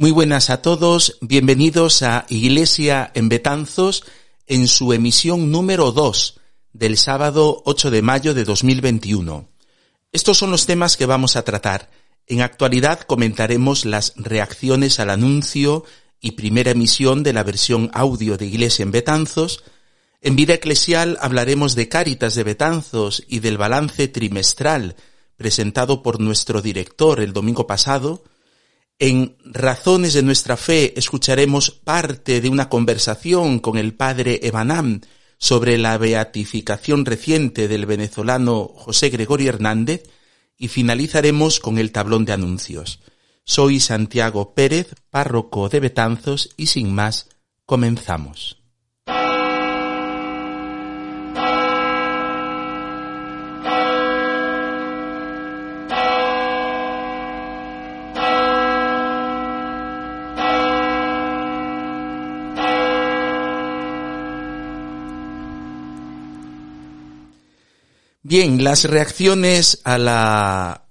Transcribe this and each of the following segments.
Muy buenas a todos, bienvenidos a Iglesia en Betanzos en su emisión número 2 del sábado 8 de mayo de 2021. Estos son los temas que vamos a tratar. En actualidad comentaremos las reacciones al anuncio y primera emisión de la versión audio de Iglesia en Betanzos. En vida eclesial hablaremos de Cáritas de Betanzos y del balance trimestral presentado por nuestro director el domingo pasado. En Razones de nuestra Fe escucharemos parte de una conversación con el padre Ebanam sobre la beatificación reciente del venezolano José Gregorio Hernández y finalizaremos con el tablón de anuncios. Soy Santiago Pérez, párroco de Betanzos y sin más, comenzamos. Bien, las reacciones a la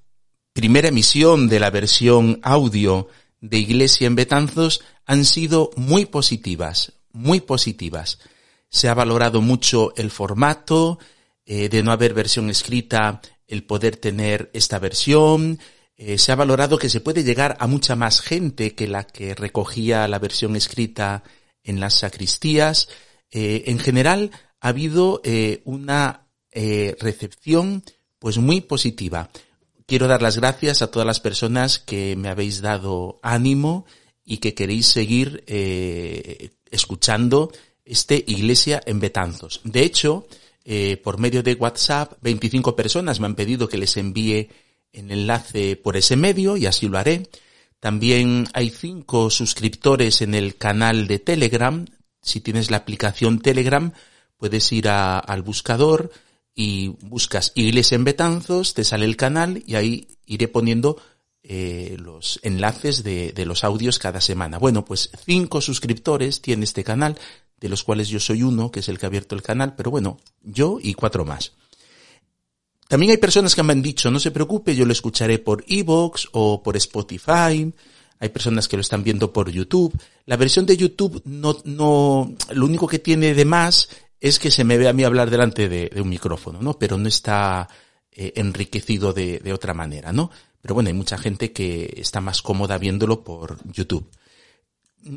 primera emisión de la versión audio de Iglesia en Betanzos han sido muy positivas, muy positivas. Se ha valorado mucho el formato, eh, de no haber versión escrita, el poder tener esta versión. Eh, se ha valorado que se puede llegar a mucha más gente que la que recogía la versión escrita en las sacristías. Eh, en general, ha habido una eh, recepción pues muy positiva. Quiero dar las gracias a todas las personas que me habéis dado ánimo y que queréis seguir eh, escuchando este Iglesia en Betanzos. De hecho, eh, por medio de WhatsApp, 25 personas me han pedido que les envíe el enlace por ese medio y así lo haré. También hay cinco suscriptores en el canal de Telegram. Si tienes la aplicación Telegram, puedes ir al buscador, y buscas Iglesia en Betanzos, te sale el canal y ahí iré poniendo eh, los enlaces de, de, los audios cada semana. Bueno, pues cinco suscriptores tiene este canal, de los cuales yo soy uno, que es el que ha abierto el canal, pero bueno, yo y cuatro más. También hay personas que me han dicho, no se preocupe, yo lo escucharé por Evox o por Spotify. Hay personas que lo están viendo por YouTube. La versión de YouTube no, no, lo único que tiene de más es que se me ve a mí hablar delante de, un micrófono, ¿no? Pero no está eh, enriquecido de, otra manera, ¿no? Pero bueno, hay mucha gente que está más cómoda viéndolo por YouTube.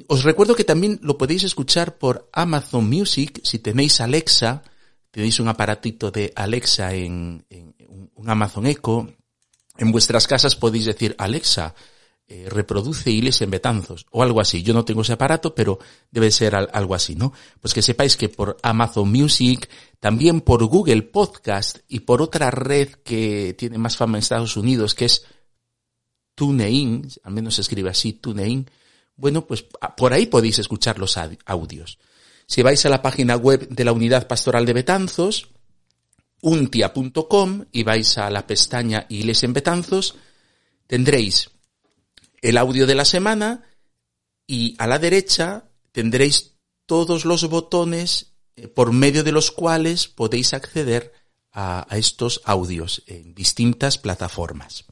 Os recuerdo que también lo podéis escuchar por Amazon Music si tenéis Alexa, tenéis un aparatito de Alexa en, en un Amazon Echo. En vuestras casas podéis decir Alexa, eh, reproduce Iglesia en Betanzos o algo así. Yo no tengo ese aparato, pero debe ser algo así, ¿no? Pues que sepáis que por Amazon Music, también por Google Podcast y por otra red que tiene más fama en Estados Unidos, que es TuneIn, al menos se escribe así, TuneIn, bueno, pues por ahí podéis escuchar los audios. Si vais a la página web de la Unidad Pastoral de Betanzos, untia.com y vais a la pestaña Iglesia en Betanzos, tendréis el audio de la semana y a la derecha tendréis todos los botones eh, por medio de los cuales podéis acceder a, estos audios en distintas plataformas.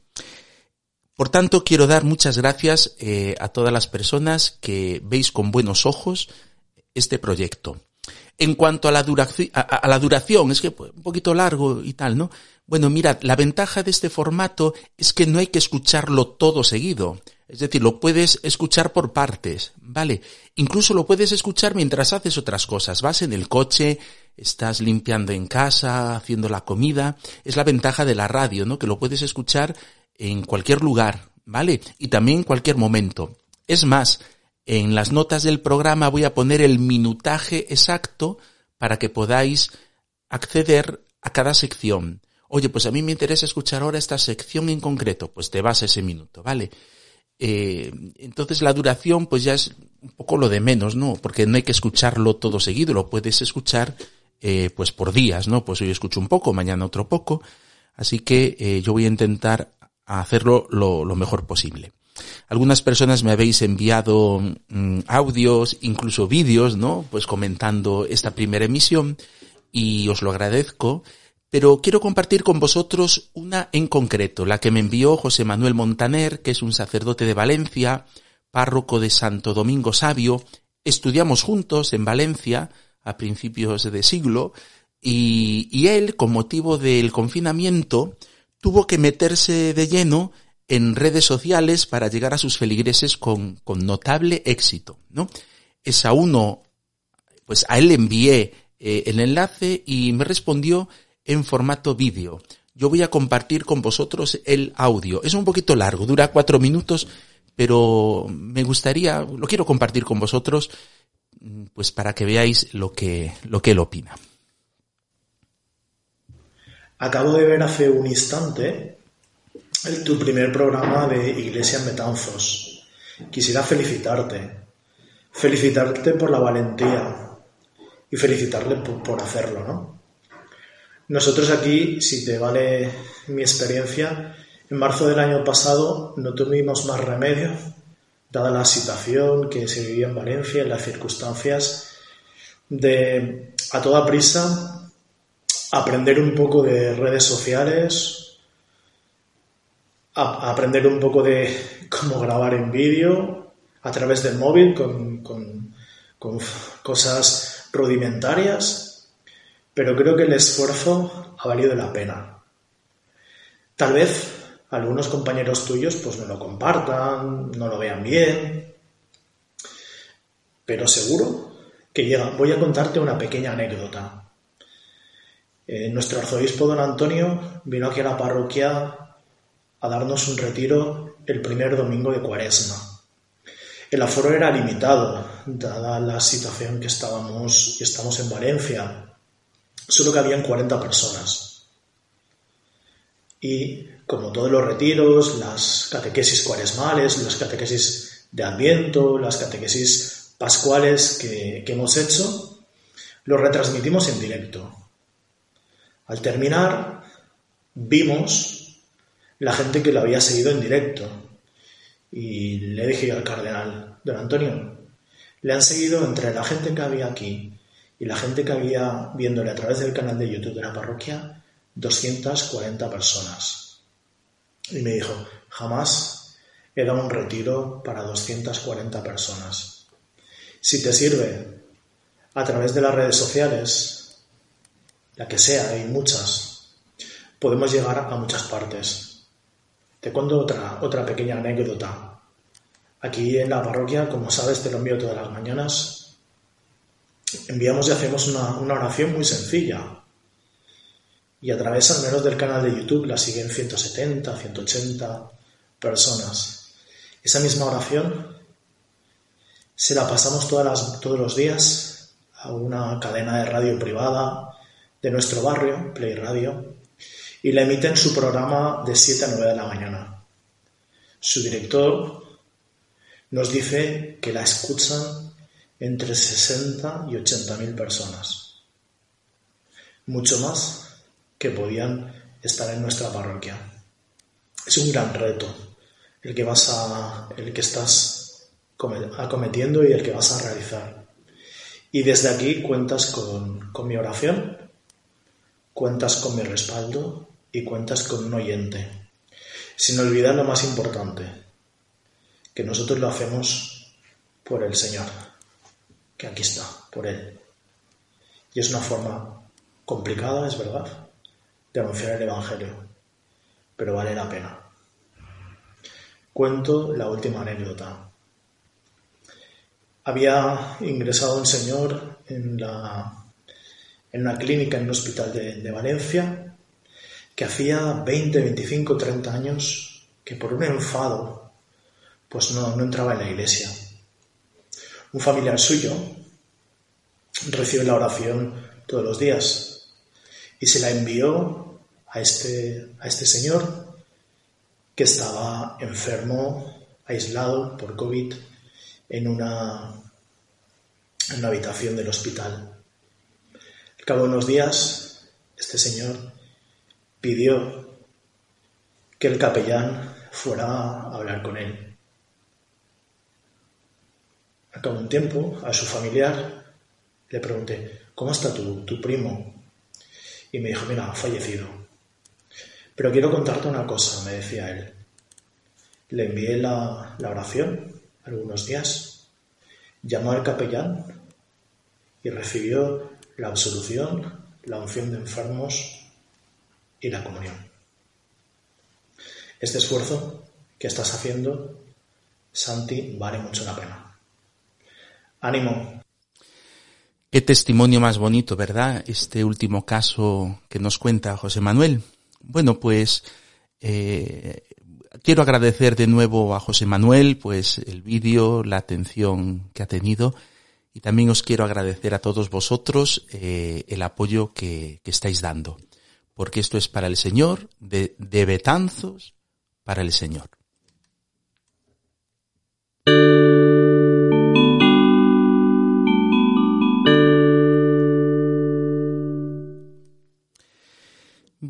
Por tanto, quiero dar muchas gracias eh, a todas las personas que veis con buenos ojos este proyecto. En cuanto a la, a la duración, es que un poquito largo y tal, ¿no? Bueno, mirad, la ventaja de este formato es que no hay que escucharlo todo seguido. Es decir, lo puedes escuchar por partes, ¿vale? Incluso lo puedes escuchar mientras haces otras cosas. Vas en el coche, estás limpiando en casa, haciendo la comida. Es la ventaja de la radio, ¿no? Que lo puedes escuchar en cualquier lugar, ¿vale? Y también en cualquier momento. Es más, en las notas del programa voy a poner el minutaje exacto para que podáis acceder a cada sección. Oye, pues a mí me interesa escuchar ahora esta sección en concreto. Pues te vas a ese minuto, ¿vale? Eh, entonces la duración pues ya es un poco lo de menos, ¿no? Porque no hay que escucharlo todo seguido, lo puedes escuchar eh, pues por días, ¿no? Pues hoy escucho un poco, mañana otro poco. Así que eh, yo voy a intentar hacerlo lo, lo, mejor posible. Algunas personas me habéis enviado mm, audios, incluso vídeos, ¿no? Pues comentando esta primera emisión y os lo agradezco pero quiero compartir con vosotros una en concreto, la que me envió José Manuel Montaner, que es un sacerdote de Valencia, párroco de Santo Domingo Sabio, estudiamos juntos en Valencia a principios de siglo y, y él, con motivo del confinamiento, tuvo que meterse de lleno en redes sociales para llegar a sus feligreses con, con notable éxito, ¿no? Es a uno, pues a él le envié eh, el enlace y me respondió en formato vídeo. Yo voy a compartir con vosotros el audio. Es un poquito largo, dura cuatro minutos, pero me gustaría, lo quiero compartir con vosotros, pues para que veáis lo que, lo que él opina. Acabo de ver hace un instante tu primer programa de Iglesia en. Quisiera felicitarte. Felicitarte por la valentía y felicitarle por, por hacerlo, ¿no? Nosotros aquí, si te vale mi experiencia, en marzo del año pasado no tuvimos más remedio, dada la situación que se vivía en Valencia, en las circunstancias, de a toda prisa aprender un poco de redes sociales, aprender un poco de cómo grabar en vídeo a través del móvil con, con cosas rudimentarias pero creo que el esfuerzo ha valido la pena. Tal vez algunos compañeros tuyos pues no lo compartan, no lo vean bien, pero seguro que llega. Voy a contarte una pequeña anécdota. Eh, nuestro arzobispo don Antonio vino aquí a la parroquia a darnos un retiro el primer domingo de cuaresma. El aforo era limitado, dada la situación que estábamos y estamos en Valencia solo cabían 40 personas. Y como todos los retiros, las catequesis cuaresmales, las catequesis de Adviento, las catequesis pascuales que, que hemos hecho, los retransmitimos en directo. Al terminar, vimos la gente que lo había seguido en directo. Y le dije al cardenal, don Antonio, le han seguido entre la gente que había aquí y la gente que había viéndole a través del canal de YouTube de la parroquia, 240 personas. Y me dijo, jamás he dado un retiro para 240 personas. Si te sirve a través de las redes sociales, la que sea, hay muchas, podemos llegar a muchas partes. Te cuento otra, otra pequeña anécdota. Aquí en la parroquia, como sabes, te lo envío todas las mañanas, enviamos y hacemos una, oración muy sencilla. Y a través al menos del canal de YouTube la siguen 170, 180 personas. Esa misma oración se la pasamos todas todos los días a una cadena de radio privada de nuestro barrio, Play Radio, y la emiten su programa de 7 a 9 de la mañana. Su director nos dice que la escuchan entre 60 y 80 mil personas, mucho más que podían estar en nuestra parroquia. Es un gran reto el que vas a, el que estás acometiendo y el que vas a realizar. Y desde aquí cuentas con, con mi oración, cuentas con mi respaldo y cuentas con un oyente. Sin olvidar lo más importante, que nosotros lo hacemos por el Señor que aquí está, por Él. Y es una forma complicada, es verdad, de anunciar el Evangelio, pero vale la pena. Cuento la última anécdota. Había ingresado un señor en, la, en una clínica en un hospital de, de Valencia que hacía 20, 25, 30 años que por un enfado pues no, no entraba en la iglesia un familiar suyo recibe la oración todos los días y se la envió a este, a este señor que estaba enfermo, aislado por COVID en una, en una habitación del hospital. Al cabo de unos días, este señor pidió que el capellán fuera a hablar con él. Un tiempo, a su familiar le pregunté, ¿cómo está tu, tu primo? Y me dijo, mira, ha fallecido. Pero quiero contarte una cosa, me decía él. Le envié la, oración a algunos días, llamó al capellán y recibió la absolución, la unción de enfermos y la comunión. Este esfuerzo que estás haciendo, Santi, vale mucho la pena. Ánimo. Qué testimonio más bonito, ¿verdad? Este último caso que nos cuenta José Manuel. Bueno, pues eh, quiero agradecer de nuevo a José Manuel, pues el vídeo, la atención que ha tenido y también os quiero agradecer a todos vosotros eh, el apoyo que, que, estáis dando, porque esto es para el Señor, de, de Betanzos para el Señor.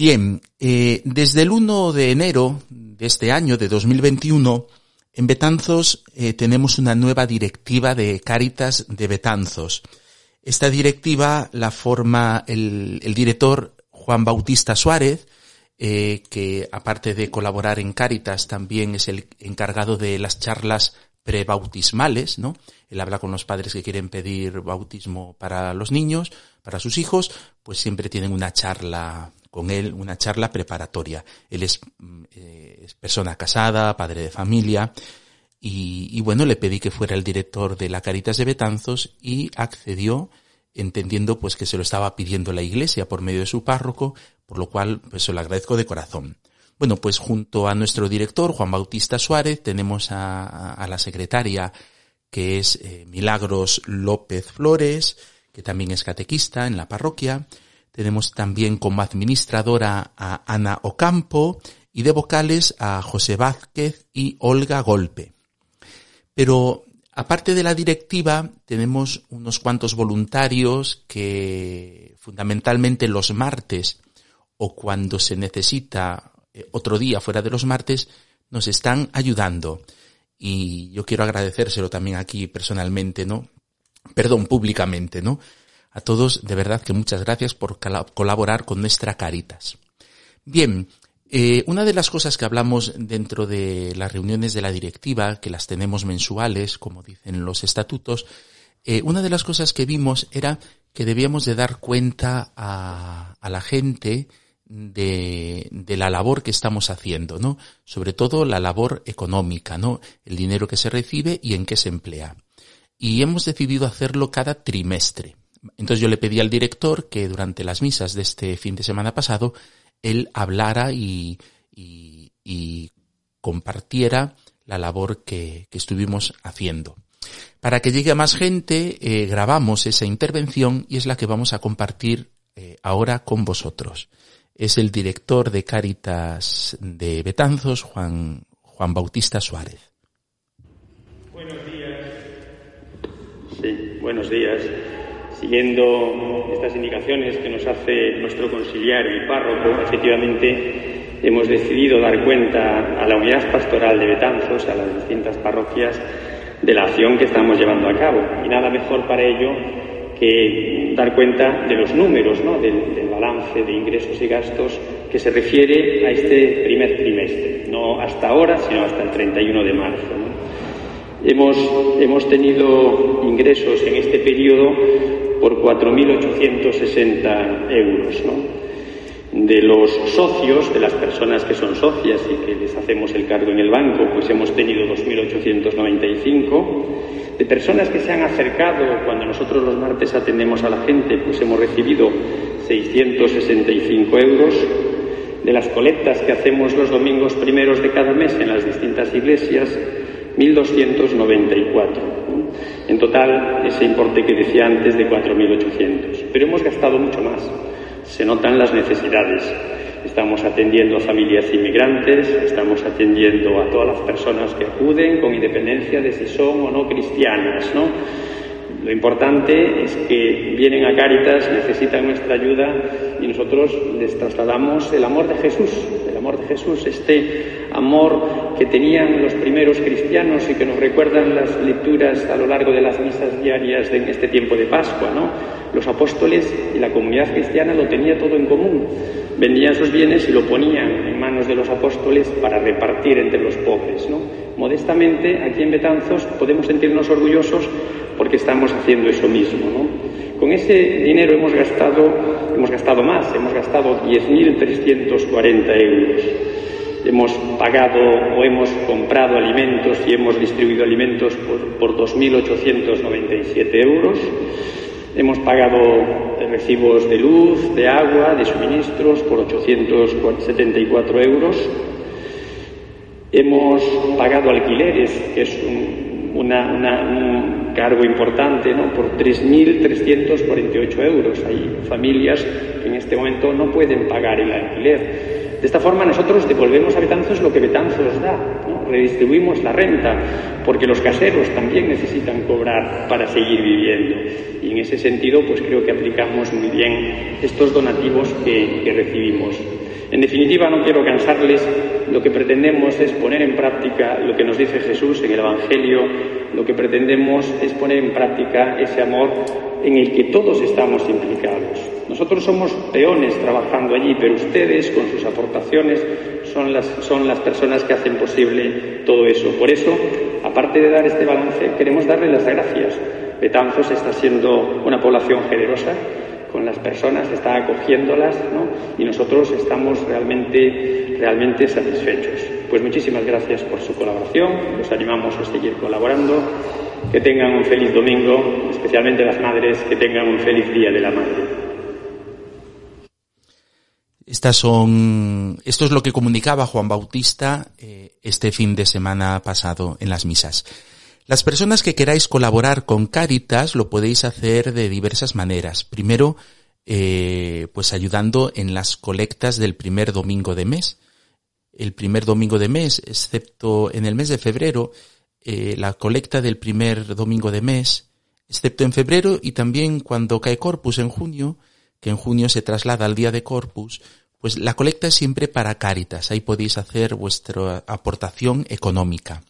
Bien, eh, desde el 1 de enero de este año, de 2021, en Betanzos eh, tenemos una nueva directiva de Cáritas de Betanzos. Esta directiva la forma el, director Juan Bautista Suárez, eh, que aparte de colaborar en Cáritas también es el encargado de las charlas prebautismales, ¿no? Él habla con los padres que quieren pedir bautismo para los niños, para sus hijos, pues siempre tienen una charla con él una charla preparatoria. Él es, mm, eh, persona casada, padre de familia, y, y, bueno, le pedí que fuera el director de la Caritas de Betanzos y accedió entendiendo pues que se lo estaba pidiendo la iglesia por medio de su párroco, por lo cual pues se lo agradezco de corazón. Bueno, pues junto a nuestro director, Juan Bautista Suárez, tenemos a, a la secretaria que es eh, Milagros López Flores, que también es catequista en la parroquia, tenemos también como administradora a Ana Ocampo y de vocales a José Vázquez y Olga Golpe. Pero aparte de la directiva, tenemos unos cuantos voluntarios que fundamentalmente los martes o cuando se necesita eh, otro día fuera de los martes, nos están ayudando. Y yo quiero agradecérselo también aquí personalmente, ¿no? Perdón, públicamente, ¿no? A todos, de verdad que muchas gracias por colaborar con nuestra Caritas. Bien, eh, una de las cosas que hablamos dentro de las reuniones de la directiva, que las tenemos mensuales, como dicen los estatutos, eh, una de las cosas que vimos era que debíamos de dar cuenta a, la gente de, de, la labor que estamos haciendo, ¿no? Sobre todo la labor económica, ¿no? El dinero que se recibe y en qué se emplea. Y hemos decidido hacerlo cada trimestre. Entonces yo le pedí al director que durante las misas de este fin de semana pasado, él hablara y, y, y compartiera la labor que, que, estuvimos haciendo. Para que llegue a más gente, eh, grabamos esa intervención y es la que vamos a compartir eh, ahora con vosotros. Es el director de Cáritas de Betanzos, Juan, Juan Bautista Suárez. Buenos días. Sí, buenos días. Siguiendo estas indicaciones que nos hace nuestro conciliario y párroco, efectivamente hemos decidido dar cuenta a la unidad pastoral de Betanzos, a las distintas parroquias, de la acción que estamos llevando a cabo. Y nada mejor para ello que dar cuenta de los números, ¿no? del, balance de ingresos y gastos que se refiere a este primer trimestre, no hasta ahora, sino hasta el 31 de marzo. Hemos, hemos tenido ingresos en este periodo por 4.860 euros. ¿no? De los socios, de las personas que son socias y que les hacemos el cargo en el banco, pues hemos tenido 2.895. De personas que se han acercado cuando nosotros los martes atendemos a la gente, pues hemos recibido 665 euros. De las colectas que hacemos los domingos primeros de cada mes en las distintas iglesias, 1.294. En total, ese importe que decía antes de 4.800. Pero hemos gastado mucho más. Se notan las necesidades. Estamos atendiendo a familias inmigrantes, estamos atendiendo a todas las personas que acuden con independencia de si son o no cristianas, ¿no? Lo importante es que vienen a Cáritas, necesitan nuestra ayuda y nosotros les trasladamos el amor de Jesús, el amor de Jesús, este amor que tenían los primeros cristianos y que nos recuerdan las lecturas a lo largo de las misas diarias de este tiempo de Pascua, ¿no? Los apóstoles y la comunidad cristiana lo tenía todo en común. Vendían sus bienes y lo ponían en manos de los apóstoles para repartir entre los pobres, ¿no? Modestamente, aquí en Betanzos podemos sentirnos orgullosos porque estamos haciendo eso mismo. Con ese dinero hemos gastado, hemos gastado más, hemos gastado 10.340 euros. Hemos pagado o hemos comprado alimentos y hemos distribuido alimentos por, 2.897 euros. Hemos pagado recibos de luz, de agua, de suministros por 874 euros. Hemos pagado alquileres, que es un, una cargo importante, ¿no? Por 3.348 euros. Hay familias que en este momento no pueden pagar el alquiler. De esta forma nosotros devolvemos a Betanzos lo que Betanzos da, redistribuimos la renta, porque los caseros también necesitan cobrar para seguir viviendo. Y en ese sentido, pues creo que aplicamos muy bien estos donativos que, que recibimos. En definitiva, no quiero cansarles, lo que pretendemos es poner en práctica lo que nos dice Jesús en el Evangelio, lo que pretendemos es poner en práctica ese amor en el que todos estamos implicados. Nosotros somos peones trabajando allí, pero ustedes con sus aportaciones son las, son las personas que hacen posible todo eso. Por eso, aparte de dar este balance, queremos darle las gracias. Betanzos está siendo una población generosa, con las personas, está acogiéndolas, ¿no? Y nosotros estamos realmente, realmente satisfechos. Pues muchísimas gracias por su colaboración, los animamos a seguir colaborando, que tengan un feliz domingo, especialmente las madres, que tengan un feliz día de la madre. Estas son, esto es lo que comunicaba Juan Bautista eh, este fin de semana pasado en las misas. Las personas que queráis colaborar con Caritas lo podéis hacer de diversas maneras. Primero, eh, pues ayudando en las colectas del primer domingo de mes. El primer domingo de mes, excepto en el mes de febrero, eh, la colecta del primer domingo de mes, excepto en febrero y también cuando cae Corpus en junio, que en junio se traslada al día de Corpus, pues la colecta es siempre para Caritas. Ahí podéis hacer vuestra aportación económica.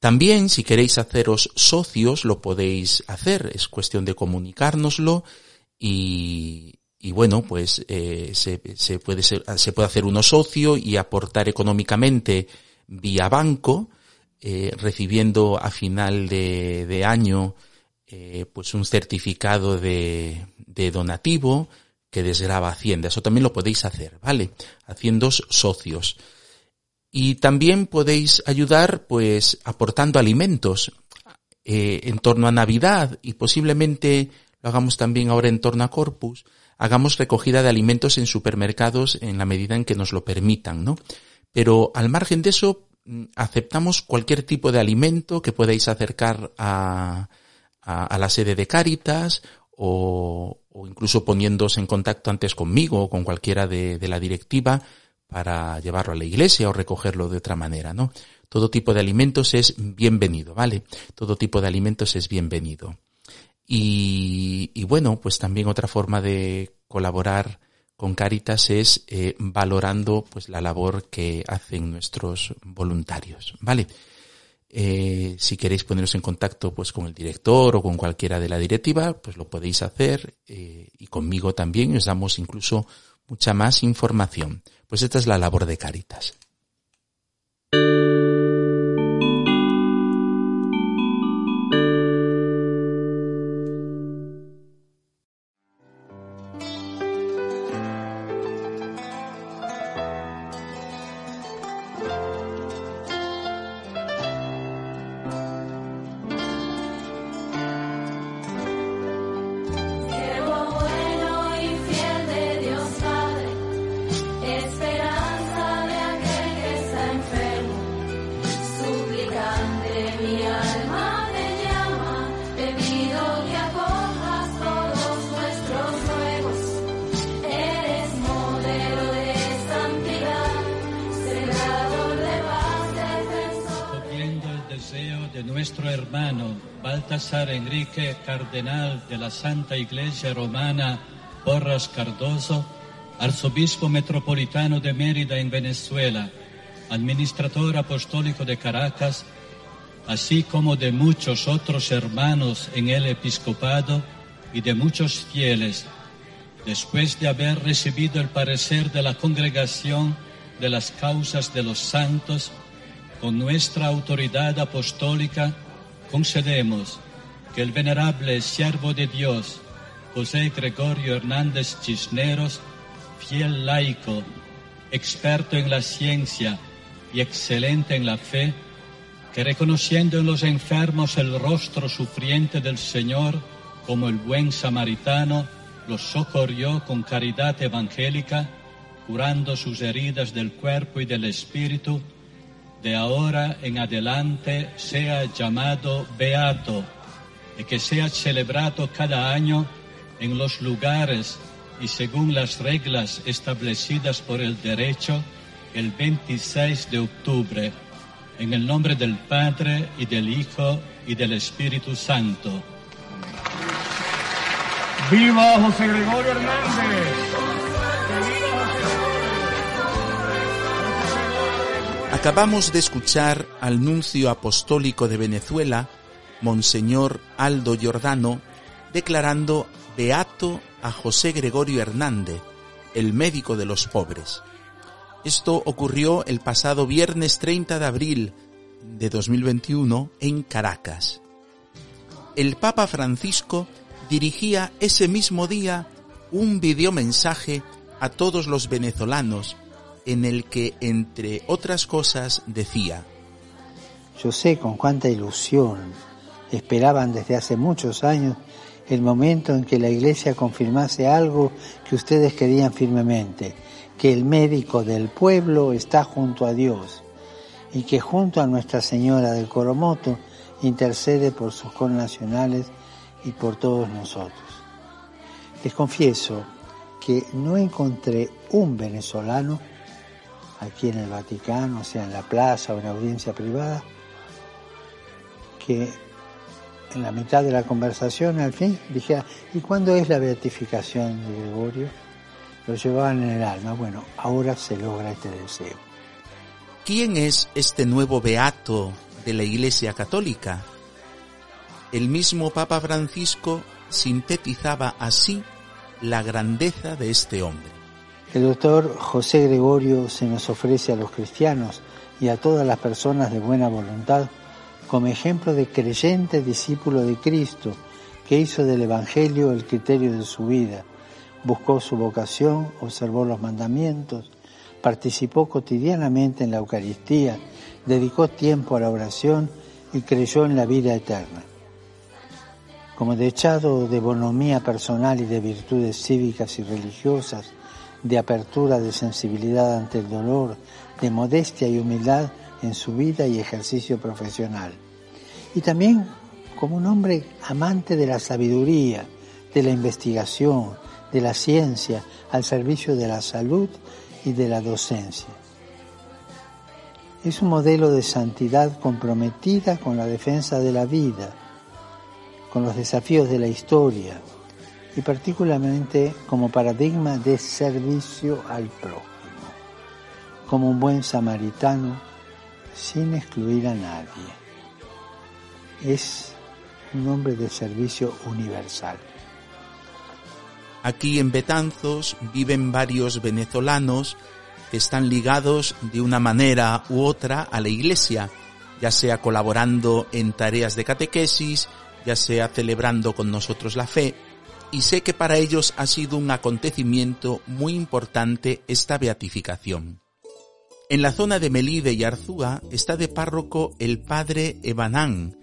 También, si queréis haceros socios, lo podéis hacer. Es cuestión de comunicárnoslo y, y bueno, pues eh, se, se, puede ser, se puede hacer uno socio y aportar económicamente vía banco, eh, recibiendo a final de, de año eh, pues un certificado de, de donativo que desgraba Hacienda. Eso también lo podéis hacer, ¿vale? Haciendo socios. Y también podéis ayudar pues aportando alimentos eh, en torno a Navidad y posiblemente lo hagamos también ahora en torno a Corpus, hagamos recogida de alimentos en supermercados en la medida en que nos lo permitan, ¿no? Pero al margen de eso, mm, aceptamos cualquier tipo de alimento que podáis acercar a, a, la sede de Cáritas o, o, incluso poniéndose en contacto antes conmigo o con cualquiera de, de la directiva para llevarlo a la iglesia o recogerlo de otra manera, ¿no? Todo tipo de alimentos es bienvenido, ¿vale? Todo tipo de alimentos es bienvenido. Y, y bueno, pues también otra forma de colaborar con Caritas es eh, valorando pues la labor que hacen nuestros voluntarios, ¿vale? Eh, si queréis poneros en contacto pues con el director o con cualquiera de la directiva, pues lo podéis hacer eh, y conmigo también os damos incluso mucha más información. Pues esta es la labor de Caritas. Cardenal de la Santa Iglesia Romana, Porras Cardoso, arzobispo metropolitano de Mérida en Venezuela, administrador apostólico de Caracas, así como de muchos otros hermanos en el episcopado y de muchos fieles, después de haber recibido el parecer de la congregación de las causas de los santos, con nuestra autoridad apostólica concedemos que el venerable siervo de Dios, José Gregorio Hernández Cisneros, fiel laico, experto en la ciencia y excelente en la fe, que reconociendo en los enfermos el rostro sufriente del Señor como el buen samaritano, los socorrió con caridad evangélica, curando sus heridas del cuerpo y del espíritu, de ahora en adelante sea llamado Beato y que sea celebrado cada año en los lugares y según las reglas establecidas por el derecho el 26 de octubre, en el nombre del Padre y del Hijo y del Espíritu Santo. ¡Viva José Gregorio Hernández! Acabamos de escuchar al nuncio apostólico de Venezuela, Monseñor Aldo Giordano, declarando beato a José Gregorio Hernández, el médico de los pobres. Esto ocurrió el pasado viernes 30 de abril de 2021 en Caracas. El Papa Francisco dirigía ese mismo día un videomensaje a todos los venezolanos en el que, entre otras cosas, decía, Yo sé con cuánta ilusión esperaban desde hace muchos años el momento en que la Iglesia confirmase algo que ustedes querían firmemente, que el médico del pueblo está junto a Dios y que junto a Nuestra Señora del Coromoto intercede por sus connacionales y por todos nosotros. Les confieso que no encontré un venezolano aquí en el Vaticano, sea en la plaza o en audiencia privada, que en la mitad de la conversación, al fin, dije, ¿y cuándo es la beatificación de Gregorio? Lo llevaban en el alma. Bueno, ahora se logra este deseo. ¿Quién es este nuevo beato de la Iglesia Católica? El mismo Papa Francisco sintetizaba así la grandeza de este hombre. El doctor José Gregorio se nos ofrece a los cristianos y a todas las personas de buena voluntad como ejemplo de creyente discípulo de Cristo, que hizo del Evangelio el criterio de su vida, buscó su vocación, observó los mandamientos, participó cotidianamente en la Eucaristía, dedicó tiempo a la oración y creyó en la vida eterna. Como dechado de bonomía personal y de virtudes cívicas y religiosas, de apertura de sensibilidad ante el dolor, de modestia y humildad, en su vida y ejercicio profesional. Y también como un hombre amante de la sabiduría, de la investigación, de la ciencia, al servicio de la salud y de la docencia. Es un modelo de santidad comprometida con la defensa de la vida, con los desafíos de la historia y particularmente como paradigma de servicio al prójimo, como un buen samaritano sin excluir a nadie. Es un hombre de servicio universal. Aquí en Betanzos viven varios venezolanos que están ligados de una manera u otra a la iglesia, ya sea colaborando en tareas de catequesis, ya sea celebrando con nosotros la fe, y sé que para ellos ha sido un acontecimiento muy importante esta beatificación. En la zona de Melide y Arzúa está de párroco el padre Ebanán,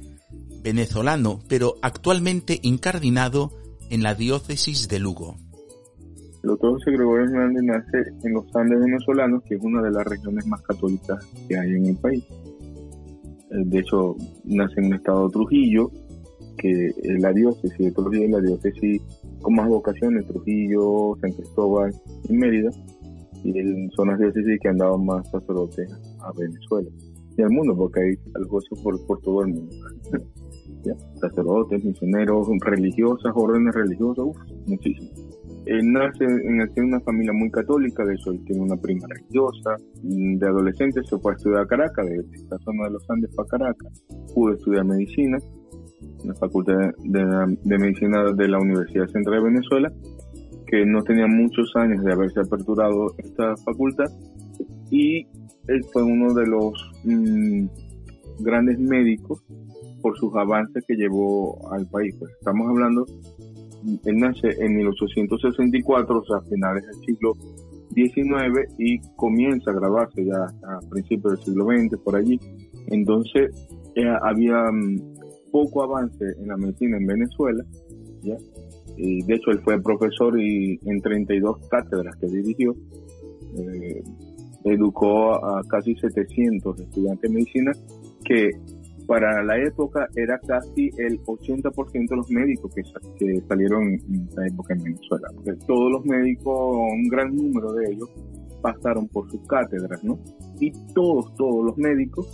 venezolano, pero actualmente incardinado en la diócesis de Lugo. El José Gregorio Hernández nace en los Andes venezolanos, que es una de las regiones más católicas que hay en el país. Eh, de hecho, nace en un estado de Trujillo, que es la diócesis de Trujillo, la diócesis con más vocaciones, Trujillo, San Cristóbal y Mérida y son las diócesis que dado más sacerdotes a Venezuela y al mundo, porque hay algo por, por todo el mundo. Sacerdotes, misioneros, religiosas, órdenes religiosas, uff, muchísimo. Él nace en una familia muy católica, de hecho él tiene una prima religiosa. De adolescente se fue a estudiar a Caracas, de esta zona de los Andes para Caracas. Pudo estudiar medicina en la Facultad de Medicina de la Universidad Central de Venezuela, que no tenía muchos años de haberse aperturado esta facultad. Y él fue uno de los mm, grandes médicos por sus avances que llevó al país. Pues estamos hablando él nace en 1864, o sea, a finales del siglo XIX, y comienza a grabarse ya a principios del siglo XX, por allí. Entonces, eh, había mm, poco avance en la medicina en Venezuela, ¿ya? Y de hecho, él fue profesor y en 32 cátedras que dirigió, eh, educó a casi 700 estudiantes de medicina que para la época era casi el 80% de los médicos que, salieron en esa época en Venezuela. todos los médicos, un gran número de ellos, pasaron por sus cátedras, ¿no? Y todos, todos los médicos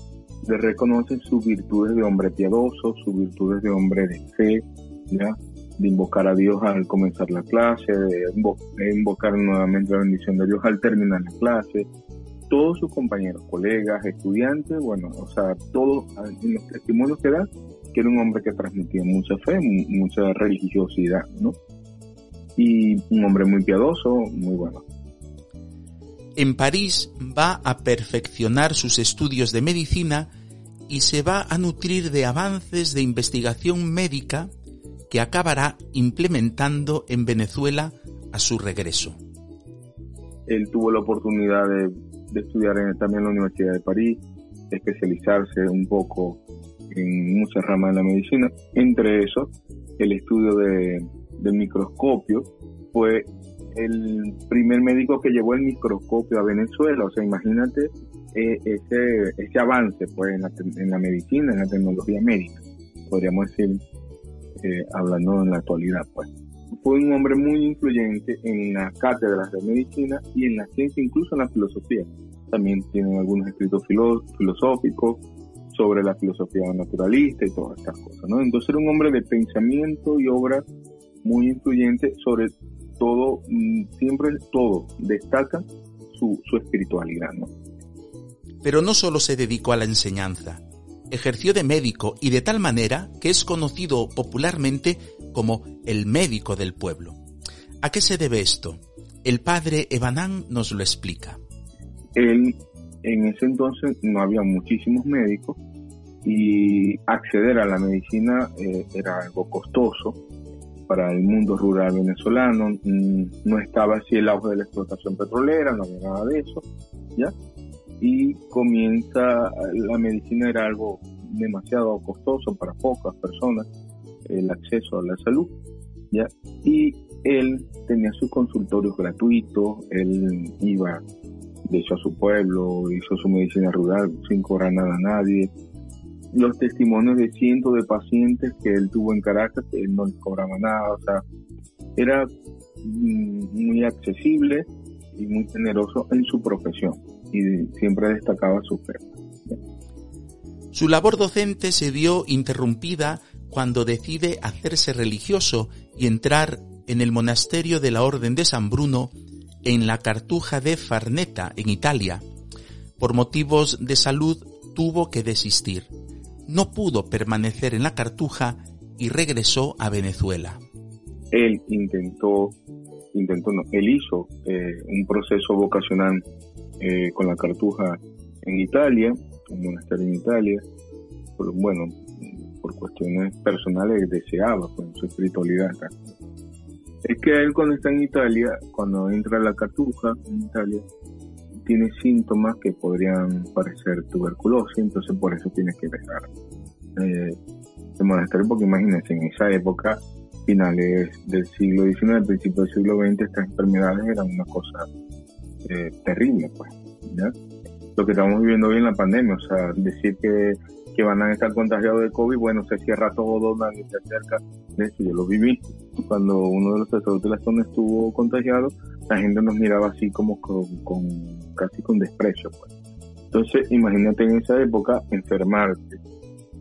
le reconocen sus virtudes de hombre piadoso, sus virtudes de hombre de fe, ¿ya? De invocar a Dios al comenzar la clase, de invocar nuevamente la bendición de Dios al terminar la clase, todos sus compañeros, colegas, estudiantes, bueno, o sea, todos en los testimonios que da, que era un hombre que transmitía mucha fe, mucha religiosidad, ¿no? Y un hombre muy piadoso, muy bueno. En París va a perfeccionar sus estudios de medicina y se va a nutrir de avances de investigación médica que acabará implementando en Venezuela a su regreso. Él tuvo la oportunidad de de estudiar en, también en la Universidad de París, especializarse un poco en muchas ramas de la medicina. Entre eso, el estudio de, del microscopio fue el primer médico que llevó el microscopio a Venezuela. O sea, imagínate eh, ese, ese avance pues, en, la, en la medicina, en la tecnología médica, podríamos decir, eh, hablando en la actualidad. pues fue un hombre muy influyente en las cátedras de medicina y en la ciencia, incluso en la filosofía. También tiene algunos escritos filosóficos sobre la filosofía naturalista y todas estas cosas, ¿no? Entonces era un hombre de pensamiento y obra muy influyente, sobre todo, mm, siempre todo, destaca su, su espiritualidad, ¿no? Pero no solo se dedicó a la enseñanza, ejerció de médico y de tal manera que es conocido popularmente como el médico del pueblo. ¿A qué se debe esto? El padre Ebanán nos lo explica. Él, en ese entonces no había muchísimos médicos y acceder a la medicina eh, era algo costoso para el mundo rural venezolano. Mm, no estaba así el auge de la explotación petrolera, no había nada de eso, ¿ya? Y comienza, la medicina era algo demasiado costoso para pocas personas el acceso a la salud, ¿ya? Y él tenía sus consultorios gratuitos, él iba, de hecho, a su pueblo, hizo su medicina rural sin cobrar nada a nadie. Los testimonios de cientos de pacientes que él tuvo en Caracas, él no les cobraba nada, o sea, era mm, muy accesible y muy generoso en su profesión y siempre destacaba su fe. Su labor docente se vio interrumpida cuando decide hacerse religioso y entrar en el monasterio de la Orden de San Bruno en la Cartuja de Farneta, en Italia. Por motivos de salud tuvo que desistir. No pudo permanecer en la Cartuja y regresó a Venezuela. Él intentó, intentó no, él hizo eh, un proceso vocacional eh, con la Cartuja en Italia, un monasterio en Italia, bueno, por cuestiones personales deseaba pues, su espiritualidad. Es que él cuando está en Italia, cuando entra la cartuja en Italia, tiene síntomas que podrían parecer tuberculosis, entonces por eso tiene que dejar eh, el monasterio, porque imagínense, en esa época, finales del siglo XIX, principios del siglo XX, estas enfermedades eran una cosa eh, terrible, pues, ¿ya? Lo que estamos viviendo hoy en la pandemia, o sea, decir que que van a estar contagiados de COVID, bueno, se cierra todo, nadie se acerca. De yo lo viví. Cuando uno de los sacerdotes de la zona estuvo contagiado, la gente nos miraba así como con, casi con desprecio. Pues. Entonces, imagínate en esa época enfermarte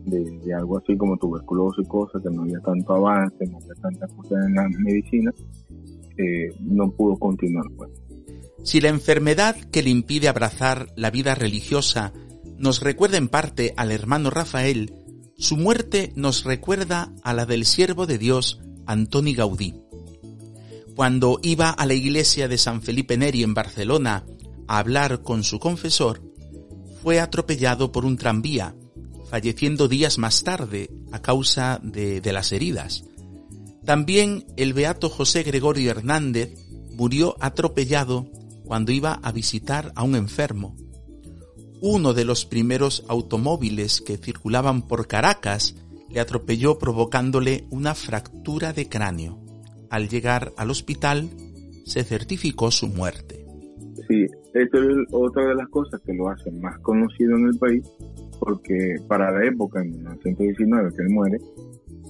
de, algo así como tuberculosis y cosas, que no había tanto avance, no había tantas cosas en la medicina. eh, no pudo continuar. Pues. Si la enfermedad que le impide abrazar la vida religiosa nos recuerda en parte al hermano Rafael, su muerte nos recuerda a la del siervo de Dios, Antoni Gaudí. Cuando iba a la iglesia de San Felipe Neri en Barcelona a hablar con su confesor, fue atropellado por un tranvía, falleciendo días más tarde a causa de, de las heridas. También el beato José Gregorio Hernández murió atropellado cuando iba a visitar a un enfermo. Uno de los primeros automóviles que circulaban por Caracas le atropelló provocándole una fractura de cráneo. Al llegar al hospital se certificó su muerte. Sí, esto es otra de las cosas que lo hacen más conocido en el país, porque para la época, en 1919, que él muere,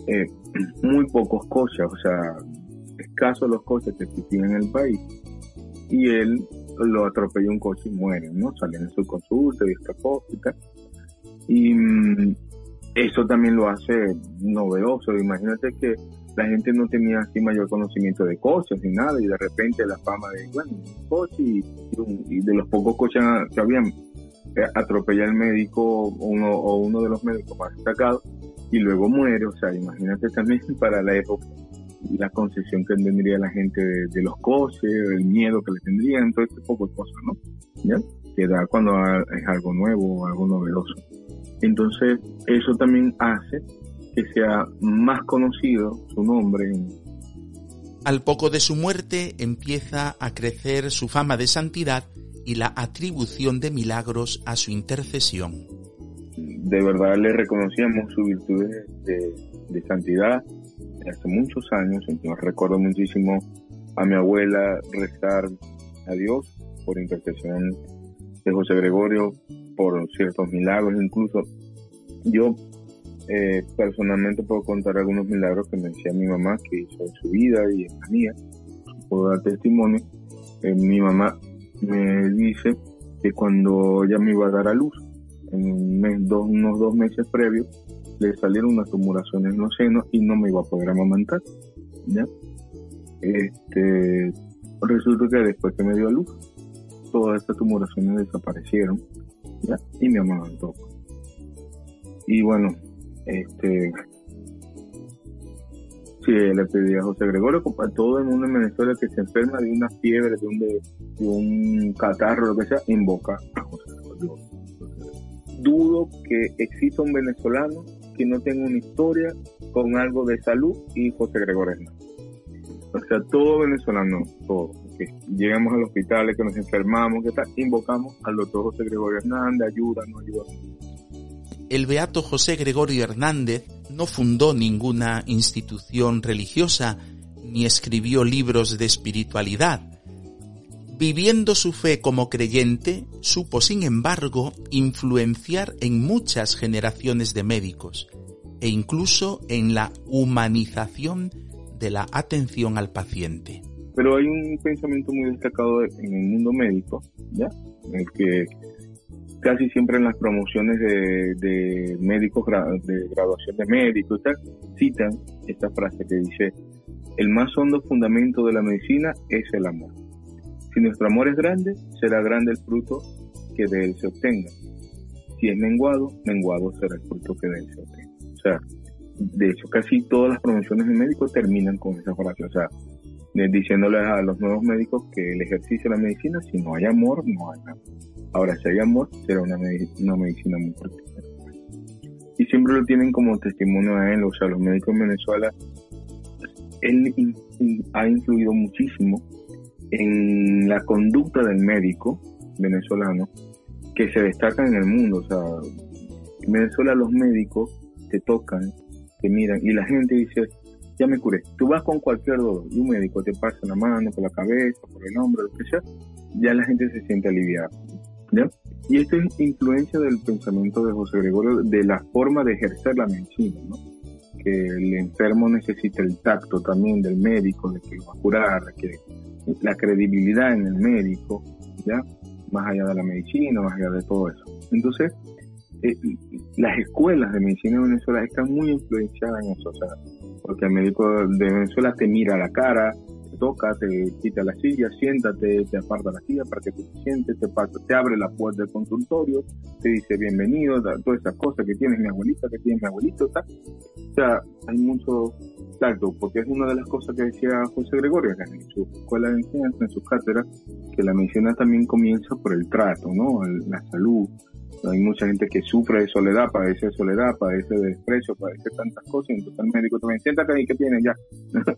eh, muy pocos coches, o sea, escasos los coches que existían en el país y él lo atropelló un coche y muere, ¿no? Sale en su consulta y y tal. Y mm, eso también lo hace novedoso. Imagínate que la gente no tenía así mayor conocimiento de coches ni nada y de repente la fama de, bueno, un coche y, de los pocos coches que habían, eh, atropella al médico uno, o uno de los médicos más destacados y luego muere. O sea, imagínate también para la época la concesión que tendría la gente de, los coches, el miedo que le tendrían, todo este poco de cosas, ¿no? ¿Ya? Que da cuando es algo nuevo, algo novedoso. Entonces, eso también hace que sea más conocido su nombre. Al poco de su muerte empieza a crecer su fama de santidad y la atribución de milagros a su intercesión. De verdad le reconocíamos su virtud de, de santidad, hace muchos años, entonces recuerdo muchísimo a mi abuela rezar a Dios por intercesión de José Gregorio, por ciertos milagros, incluso yo eh, personalmente puedo contar algunos milagros que me decía mi mamá que hizo en su vida y en la mía, puedo dar testimonio. Eh, mi mamá me dice que cuando ella me iba a dar a luz, en un mes, dos, unos dos meses previos, le salieron unas tumuraciones en los senos y no me iba a poder amamantar. ¿ya? Este, resulta que después que me dio a luz, todas estas tumuraciones desaparecieron ¿ya? y me amamantó. Y bueno, este, sí, le pedí a José Gregorio, a todo el mundo en Venezuela que se enferma de una fiebre, de un, de, un catarro, lo que sea, invoca a José Gregorio. Dudo que exista un venezolano que no tenga una historia con algo de salud y José Gregorio Hernández. O sea, todo venezolano, todo, que llegamos al hospital, que nos enfermamos, que tal, invocamos al doctor José Gregorio Hernández, ayuda, no ayuda. El beato José Gregorio Hernández no fundó ninguna institución religiosa ni escribió libros de espiritualidad. Viviendo su fe como creyente, supo, sin embargo, influenciar en muchas generaciones de médicos e incluso en la humanización de la atención al paciente. Pero hay un pensamiento muy destacado en el mundo médico, ¿ya? En el que casi siempre en las promociones de, médicos, de graduación de médicos, citan esta frase que dice, el más hondo fundamento de la medicina es el amor. Si nuestro amor es grande, será grande el fruto que de él se obtenga. Si es menguado, menguado será el fruto que de él se obtenga. O sea, de hecho, casi todas las promociones de médicos terminan con esa frase. O sea, diciéndoles a los nuevos médicos que el ejercicio de la medicina, si no hay amor, no hay nada. Ahora, si hay amor, será una, una medicina muy fuerte. Y siempre lo tienen como testimonio a él, o sea, los médicos en Venezuela, él ha influido muchísimo en la conducta del médico venezolano que se destaca en el mundo. O sea, en Venezuela los médicos te tocan, te miran y la gente dice, ya me curé. Tú vas con cualquier dolor y un médico te pasa la mano por la cabeza, por el hombro, lo que sea, ya la gente se siente aliviada. ¿ya? Y esto es influencia del pensamiento de José Gregorio, de la forma de ejercer la medicina, ¿no? que el enfermo necesita el tacto también del médico, de que lo va a curar, que la credibilidad en el médico, ¿ya? Más allá de la medicina, más allá de todo eso. Entonces, eh, las escuelas de medicina de Venezuela están muy influenciadas en eso, o sea, porque el médico de Venezuela te mira la cara, toca, te quita la silla, siéntate, te aparta la silla para que tú te sientes, te, pasa, te abre la puerta del consultorio, te dice bienvenido, todas esas cosas que tienes mi abuelita, que tiene mi abuelito, tal. O sea, hay mucho tacto, porque es una de las cosas que decía José Gregorio en su escuela de enseñanza, en su cátedra, que la medicina también comienza por el trato, ¿no? la salud, hay mucha gente que sufre de soledad, padece de soledad, padece de desprecio, padece tantas cosas, entonces el médico también, siéntate ahí, ¿qué tienes ya?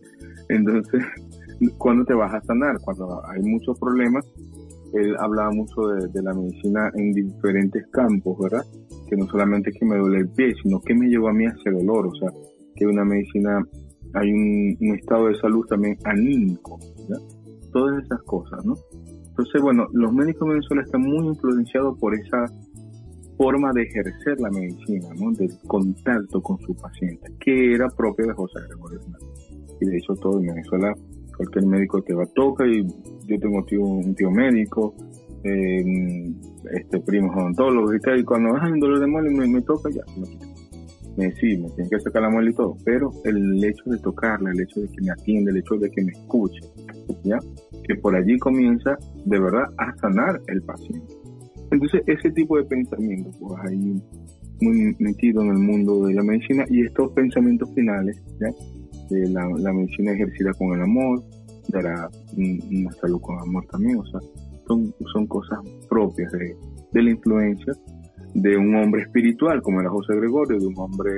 entonces, ¿cuándo te vas a sanar? Cuando hay muchos problemas, él hablaba mucho de, la medicina en diferentes campos, ¿verdad? Que no solamente es que me duele el pie, sino que me llevó a mí a ese dolor, o sea, que una medicina, hay un, estado de salud también anímico, ¿verdad? Todas esas cosas, ¿no? Entonces, bueno, los médicos en Venezuela están muy influenciados por esa forma de ejercer la medicina, ¿no? del contacto con su paciente, que era propio de José Gregorio Y de hecho todo en Venezuela, cualquier médico te va a tocar y yo tengo un tío médico, eh, este primo odontólogo y tal, y cuando hay un dolor de muela me, me toca ya, me, sí, me tienen que sacar la muela y todo, pero el hecho de tocarla, el hecho de que me atienda, el hecho de que me escuche, ¿ya? que por allí comienza de verdad a sanar el paciente. Entonces, ese tipo de pensamiento, pues ahí muy metido en el mundo de la medicina y estos pensamientos finales, ¿ya? De la, medicina ejercida con el amor, la, una salud con amor también, o sea, son, son cosas propias de, de la influencia de un hombre espiritual como era José Gregorio, de un hombre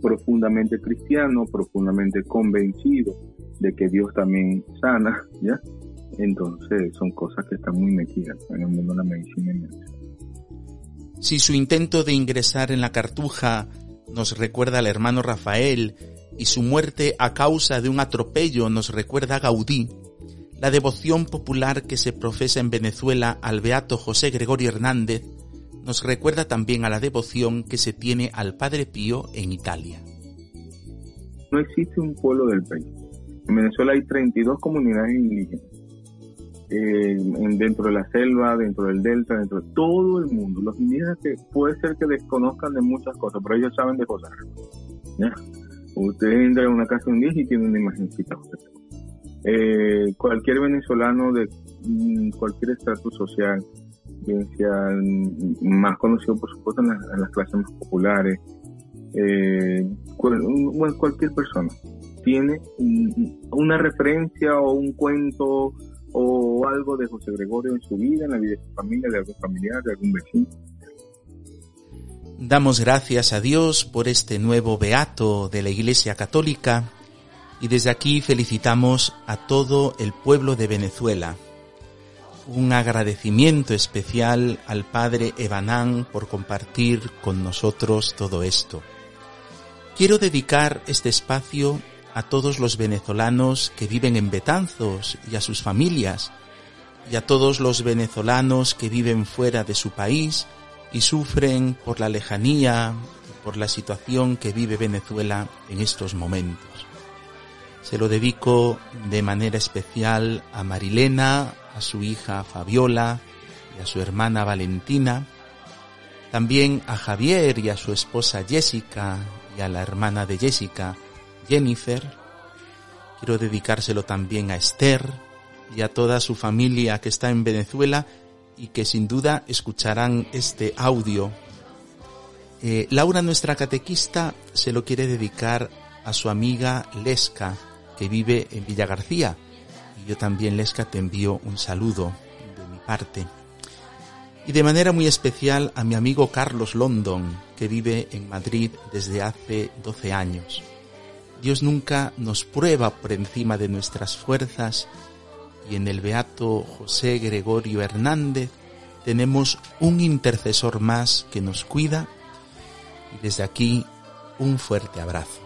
profundamente cristiano, profundamente convencido de que Dios también sana, ¿ya? Entonces son cosas que están muy metidas en el mundo de la medicina. Si su intento de ingresar en la cartuja nos recuerda al hermano Rafael y su muerte a causa de un atropello nos recuerda a Gaudí, la devoción popular que se profesa en Venezuela al beato José Gregorio Hernández nos recuerda también a la devoción que se tiene al Padre Pío en Italia. No existe un pueblo del país. En Venezuela hay 32 comunidades indígenas eh, dentro de la selva, dentro del delta, dentro de todo el mundo. Los indígenas que puede ser que desconozcan de muchas cosas, pero ellos saben de cosas. ¿ya? Usted entra en una casa indígena y tiene una imagencita. Eh, cualquier venezolano de mm, cualquier estatus social, bien sea más conocido por supuesto en, las clases más populares, eh, cualquier persona tiene una referencia o un cuento o algo de José Gregorio en su vida, en la vida de su familia, de algún familiar, de algún vecino. Damos gracias a Dios por este nuevo beato de la Iglesia Católica y desde aquí felicitamos a todo el pueblo de Venezuela. Un agradecimiento especial al Padre Ebanán por compartir con nosotros todo esto. Quiero dedicar este espacio a todos los venezolanos que viven en Betanzos y a sus familias, y a todos los venezolanos que viven fuera de su país y sufren por la lejanía por la situación que vive Venezuela en estos momentos. Se lo dedico de manera especial a Marilena, a su hija Fabiola y a su hermana Valentina, también a Javier y a su esposa Jessica y a la hermana de Jessica, Jennifer. Quiero dedicárselo también a Esther y a toda su familia que está en Venezuela y que sin duda escucharán este audio. Eh, Laura, nuestra catequista, se lo quiere dedicar a su amiga Lesca, que vive en Villa García. Y yo también, Lesca, te envío un saludo de mi parte. Y de manera muy especial a mi amigo Carlos London, que vive en Madrid desde hace 12 años. Dios nunca nos prueba por encima de nuestras fuerzas y en el beato José Gregorio Hernández tenemos un intercesor más que nos cuida y desde aquí un fuerte abrazo.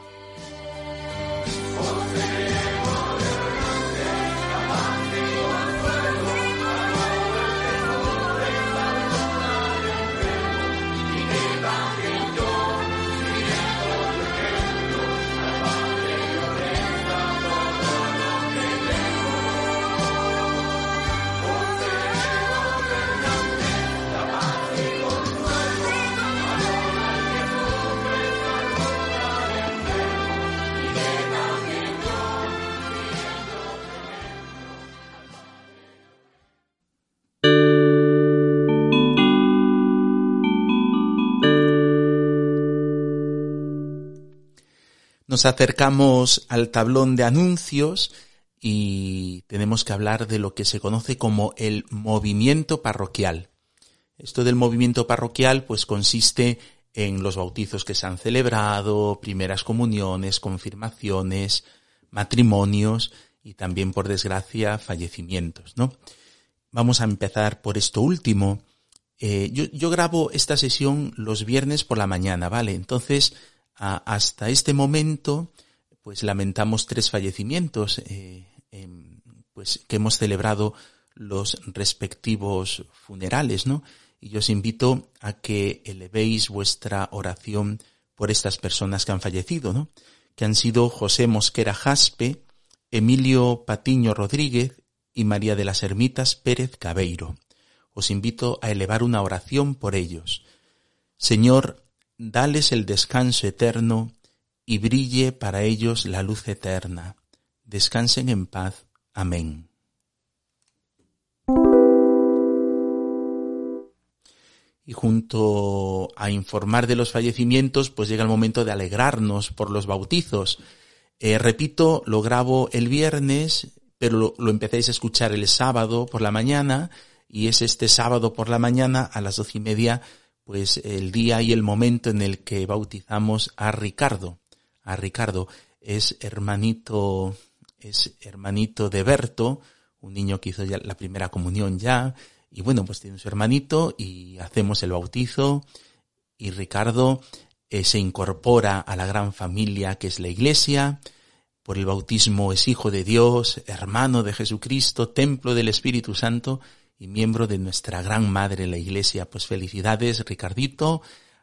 Nos acercamos al tablón de anuncios y tenemos que hablar de lo que se conoce como el movimiento parroquial. Esto del movimiento parroquial pues consiste en los bautizos que se han celebrado, primeras comuniones, confirmaciones, matrimonios y también por desgracia fallecimientos, ¿no? Vamos a empezar por esto último. Eh, yo, yo, grabo esta sesión los viernes por la mañana, ¿vale? Entonces, hasta este momento, pues lamentamos tres fallecimientos, eh, pues que hemos celebrado los respectivos funerales, ¿no? Y yo os invito a que elevéis vuestra oración por estas personas que han fallecido, ¿no? Que han sido José Mosquera Jaspe, Emilio Patiño Rodríguez y María de las Ermitas Pérez Cabeiro. Os invito a elevar una oración por ellos. Señor, dales el descanso eterno y brille para ellos la luz eterna. Descansen en paz. Amén. Y junto a informar de los fallecimientos, pues llega el momento de alegrarnos por los bautizos. Eh, repito, lo grabo el viernes, pero lo, lo empecéis a escuchar el sábado por la mañana, y es este sábado por la mañana a las doce y media, pues el día y el momento en el que bautizamos a Ricardo. A Ricardo es hermanito, es hermanito de Berto, un niño que hizo ya la primera comunión ya, y bueno, pues tiene su hermanito y hacemos el bautizo y Ricardo eh, se incorpora a la gran familia que es la iglesia. Por el bautismo es hijo de Dios, hermano de Jesucristo, templo del Espíritu Santo y miembro de nuestra gran madre la iglesia. Pues felicidades, Ricardito,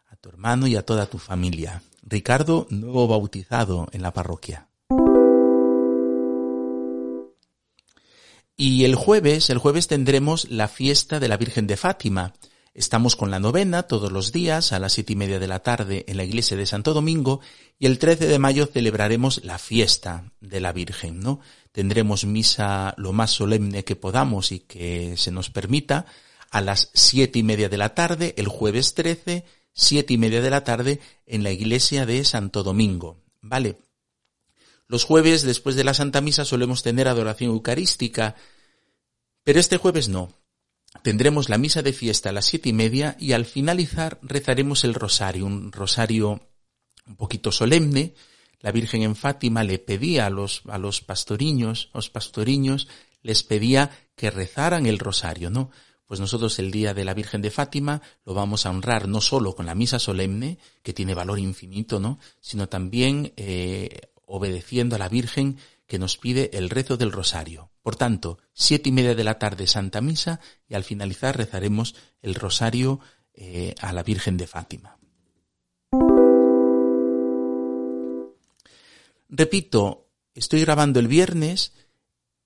a tu hermano y a toda tu familia. Ricardo, nuevo bautizado en la parroquia. Y el jueves, el jueves tendremos la fiesta de la Virgen de Fátima. Estamos con la novena todos los días a las siete y media de la tarde en la iglesia de Santo Domingo y el 13 de mayo celebraremos la fiesta de la Virgen, ¿no? Tendremos misa lo más solemne que podamos y que se nos permita a las siete y media de la tarde el jueves 13, siete y media de la tarde en la iglesia de Santo Domingo, ¿vale? Los jueves, después de la Santa Misa, solemos tener adoración eucarística, pero este jueves no. Tendremos la misa de fiesta a las siete y media y al finalizar rezaremos el rosario, un rosario un poquito solemne. La Virgen en Fátima le pedía a los, a los pastoriños, a los pastoriños, les pedía que rezaran el rosario, ¿no? Pues nosotros el día de la Virgen de Fátima lo vamos a honrar no solo con la misa solemne, que tiene valor infinito, ¿no? Sino también eh, obedeciendo a la Virgen que nos pide el rezo del rosario. Por tanto, siete y media de la tarde Santa Misa y al finalizar rezaremos el rosario eh, a la Virgen de Fátima. Repito, estoy grabando el viernes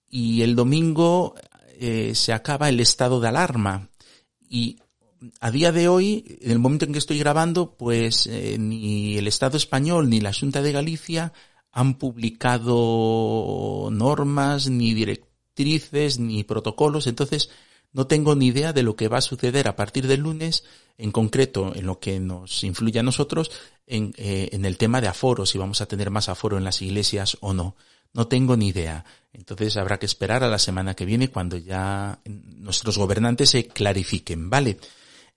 y el domingo eh, se acaba el estado de alarma. Y a día de hoy, en el momento en que estoy grabando, pues eh, ni el Estado español ni la Junta de Galicia han publicado normas, ni directrices, ni protocolos, entonces no tengo ni idea de lo que va a suceder a partir del lunes, en concreto en lo que nos influye a nosotros, en, eh, en el tema de aforo, si vamos a tener más aforo en las iglesias o no. No tengo ni idea. Entonces habrá que esperar a la semana que viene cuando ya nuestros gobernantes se clarifiquen, ¿vale?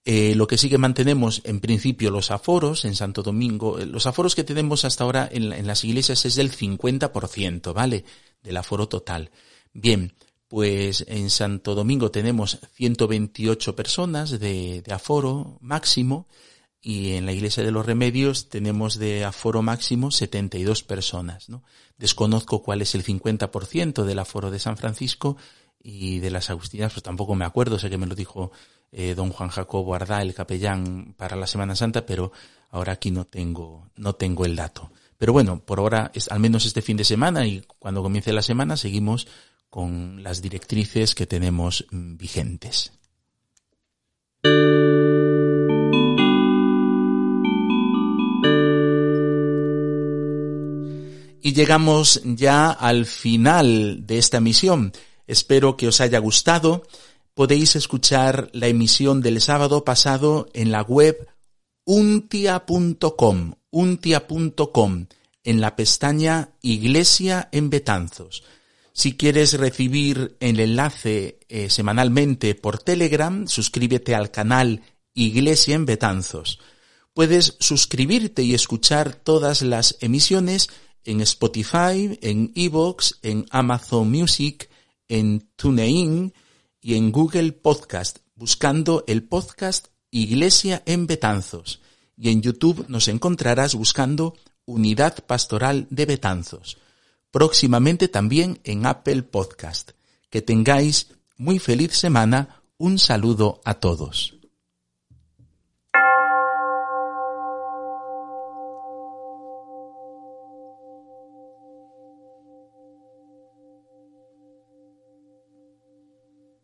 Eh, lo que sí que mantenemos en principio los aforos en Santo Domingo, eh, los aforos que tenemos hasta ahora en, las iglesias es del 50%, ¿vale? Del aforo total. Bien, pues en Santo Domingo tenemos 128 personas de, de aforo máximo y en la iglesia de los remedios tenemos de aforo máximo 72 personas, ¿no? Desconozco cuál es el 50% del aforo de San Francisco y de las Agustinas, pues tampoco me acuerdo, sé que me lo dijo eh, don Juan Jacobo Ardá, el capellán para la Semana Santa, pero ahora aquí no tengo, no tengo el dato. Pero bueno, por ahora, es, al menos este fin de semana y cuando comience la semana, seguimos con las directrices que tenemos mm, vigentes. Y llegamos ya al final de esta misión. Espero que os haya gustado podéis escuchar la emisión del sábado pasado en la web untia.com, untia.com. en la pestaña Iglesia en Betanzos. Si quieres recibir el enlace eh, semanalmente por Telegram, suscríbete al canal Iglesia en Betanzos. Puedes suscribirte y escuchar todas las emisiones en Spotify, en Evox, en Amazon Music, en TuneIn y en Google Podcast, buscando el podcast Iglesia en Betanzos. Y en YouTube nos encontrarás buscando Unidad Pastoral de Betanzos. Próximamente también en Apple Podcast. Que tengáis muy feliz semana. Un saludo a todos.